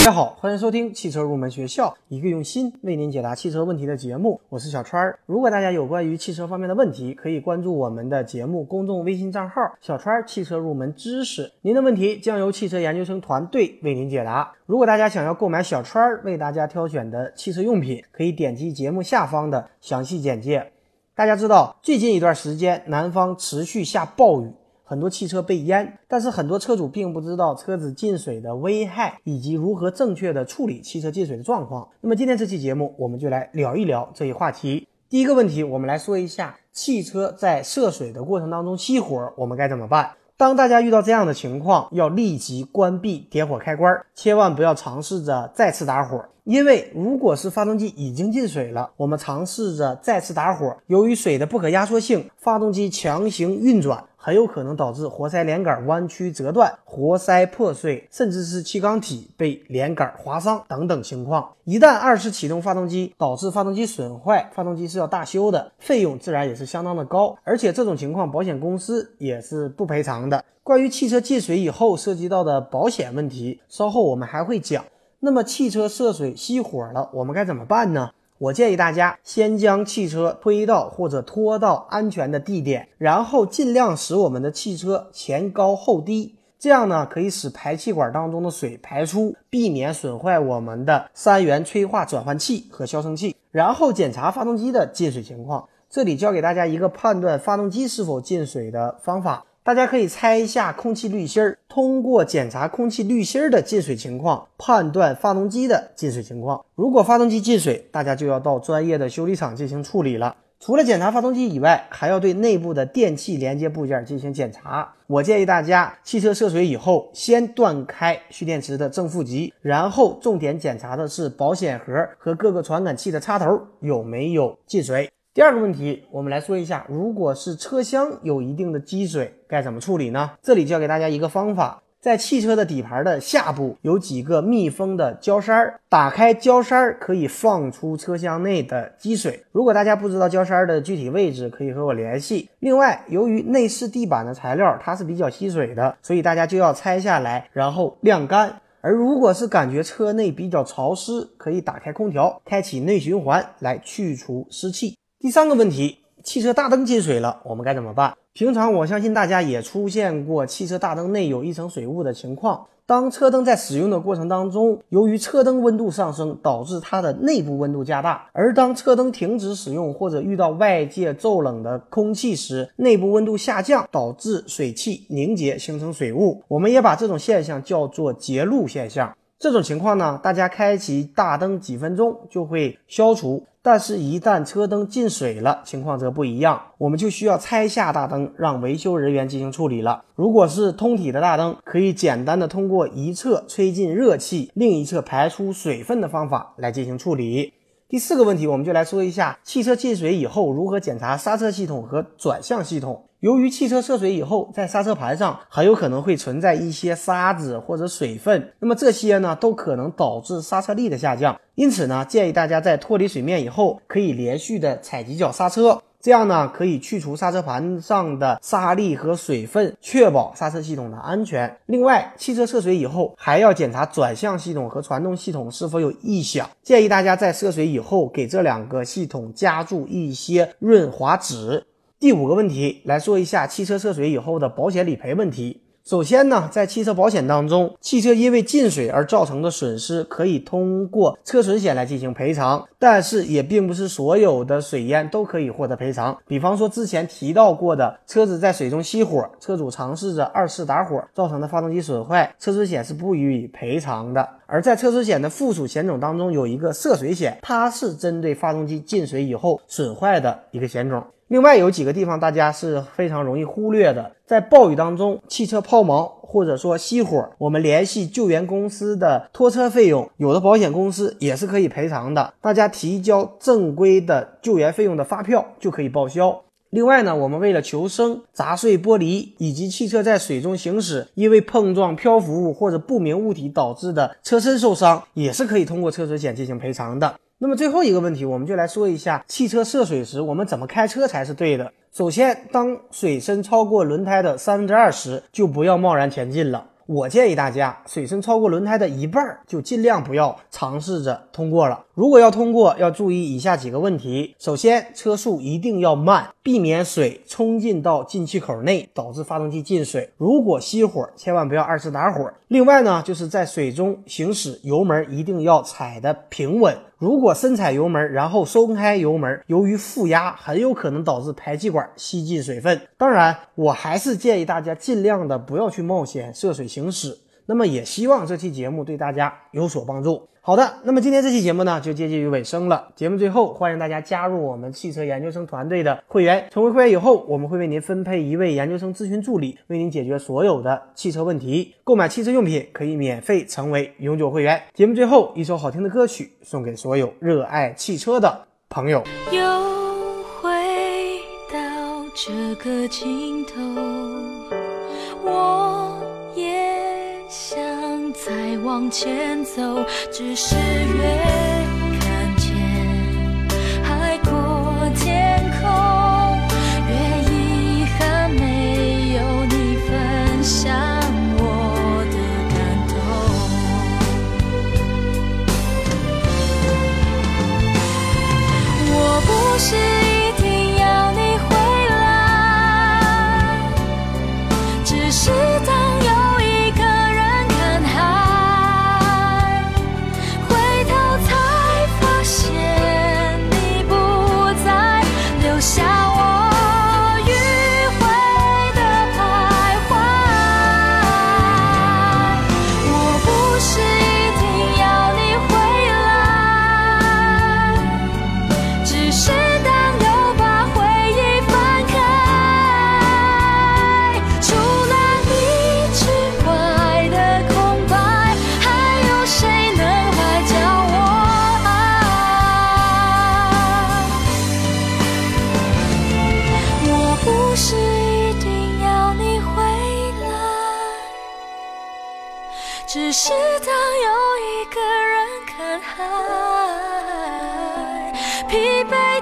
大家好，欢迎收听汽车入门学校，一个用心为您解答汽车问题的节目。我是小川儿。如果大家有关于汽车方面的问题，可以关注我们的节目公众微信账号“小川儿汽车入门知识”，您的问题将由汽车研究生团队为您解答。如果大家想要购买小川儿为大家挑选的汽车用品，可以点击节目下方的详细简介。大家知道，最近一段时间南方持续下暴雨。很多汽车被淹，但是很多车主并不知道车子进水的危害以及如何正确的处理汽车进水的状况。那么今天这期节目，我们就来聊一聊这一话题。第一个问题，我们来说一下汽车在涉水的过程当中熄火，我们该怎么办？当大家遇到这样的情况，要立即关闭点火开关，千万不要尝试着再次打火。因为如果是发动机已经进水了，我们尝试着再次打火，由于水的不可压缩性，发动机强行运转，很有可能导致活塞连杆弯曲折断、活塞破碎，甚至是气缸体被连杆划伤等等情况。一旦二次启动发动机，导致发动机损坏，发动机是要大修的，费用自然也是相当的高，而且这种情况保险公司也是不赔偿的。关于汽车进水以后涉及到的保险问题，稍后我们还会讲。那么汽车涉水熄火了，我们该怎么办呢？我建议大家先将汽车推到或者拖到安全的地点，然后尽量使我们的汽车前高后低，这样呢可以使排气管当中的水排出，避免损坏我们的三元催化转换器和消声器。然后检查发动机的进水情况，这里教给大家一个判断发动机是否进水的方法。大家可以猜一下空气滤芯儿，通过检查空气滤芯儿的进水情况，判断发动机的进水情况。如果发动机进水，大家就要到专业的修理厂进行处理了。除了检查发动机以外，还要对内部的电器连接部件进行检查。我建议大家，汽车涉水以后，先断开蓄电池的正负极，然后重点检查的是保险盒和各个传感器的插头有没有进水。第二个问题，我们来说一下，如果是车厢有一定的积水，该怎么处理呢？这里教给大家一个方法，在汽车的底盘的下部有几个密封的胶塞儿，打开胶塞儿可以放出车厢内的积水。如果大家不知道胶塞儿的具体位置，可以和我联系。另外，由于内饰地板的材料它是比较吸水的，所以大家就要拆下来，然后晾干。而如果是感觉车内比较潮湿，可以打开空调，开启内循环来去除湿气。第三个问题，汽车大灯进水了，我们该怎么办？平常我相信大家也出现过汽车大灯内有一层水雾的情况。当车灯在使用的过程当中，由于车灯温度上升，导致它的内部温度加大；而当车灯停止使用或者遇到外界骤冷的空气时，内部温度下降，导致水汽凝结形成水雾。我们也把这种现象叫做结露现象。这种情况呢，大家开启大灯几分钟就会消除。但是，一旦车灯进水了，情况则不一样，我们就需要拆下大灯，让维修人员进行处理了。如果是通体的大灯，可以简单的通过一侧吹进热气，另一侧排出水分的方法来进行处理。第四个问题，我们就来说一下汽车进水以后如何检查刹车系统和转向系统。由于汽车涉水以后，在刹车盘上很有可能会存在一些沙子或者水分，那么这些呢都可能导致刹车力的下降。因此呢，建议大家在脱离水面以后，可以连续的踩几脚刹车，这样呢可以去除刹车盘上的沙粒和水分，确保刹车系统的安全。另外，汽车涉水以后还要检查转向系统和传动系统是否有异响，建议大家在涉水以后给这两个系统加注一些润滑脂。第五个问题来说一下汽车涉水以后的保险理赔问题。首先呢，在汽车保险当中，汽车因为进水而造成的损失可以通过车损险来进行赔偿，但是也并不是所有的水淹都可以获得赔偿。比方说之前提到过的车子在水中熄火，车主尝试着二次打火造成的发动机损坏，车损险是不予以赔偿的。而在车损险的附属险种当中，有一个涉水险，它是针对发动机进水以后损坏的一个险种。另外有几个地方大家是非常容易忽略的，在暴雨当中，汽车抛锚或者说熄火，我们联系救援公司的拖车费用，有的保险公司也是可以赔偿的。大家提交正规的救援费用的发票就可以报销。另外呢，我们为了求生，砸碎玻璃以及汽车在水中行驶，因为碰撞漂浮物或者不明物体导致的车身受伤，也是可以通过车损险进行赔偿的。那么最后一个问题，我们就来说一下汽车涉水时我们怎么开车才是对的。首先，当水深超过轮胎的三分之二时，就不要贸然前进了。我建议大家水深超过轮胎的一半，就尽量不要尝试着通过了。如果要通过，要注意以下几个问题：首先，车速一定要慢，避免水冲进到进气口内，导致发动机进水。如果熄火，千万不要二次打火。另外呢，就是在水中行驶，油门一定要踩的平稳。如果深踩油门，然后松开油门，由于负压，很有可能导致排气管吸进水分。当然，我还是建议大家尽量的不要去冒险涉水行驶。那么，也希望这期节目对大家有所帮助。好的，那么今天这期节目呢就接近于尾声了。节目最后，欢迎大家加入我们汽车研究生团队的会员。成为会员以后，我们会为您分配一位研究生咨询助理，为您解决所有的汽车问题。购买汽车用品可以免费成为永久会员。节目最后，一首好听的歌曲送给所有热爱汽车的朋友。又回到这个尽头，我往前走，只是越只是当又一个人看海，疲惫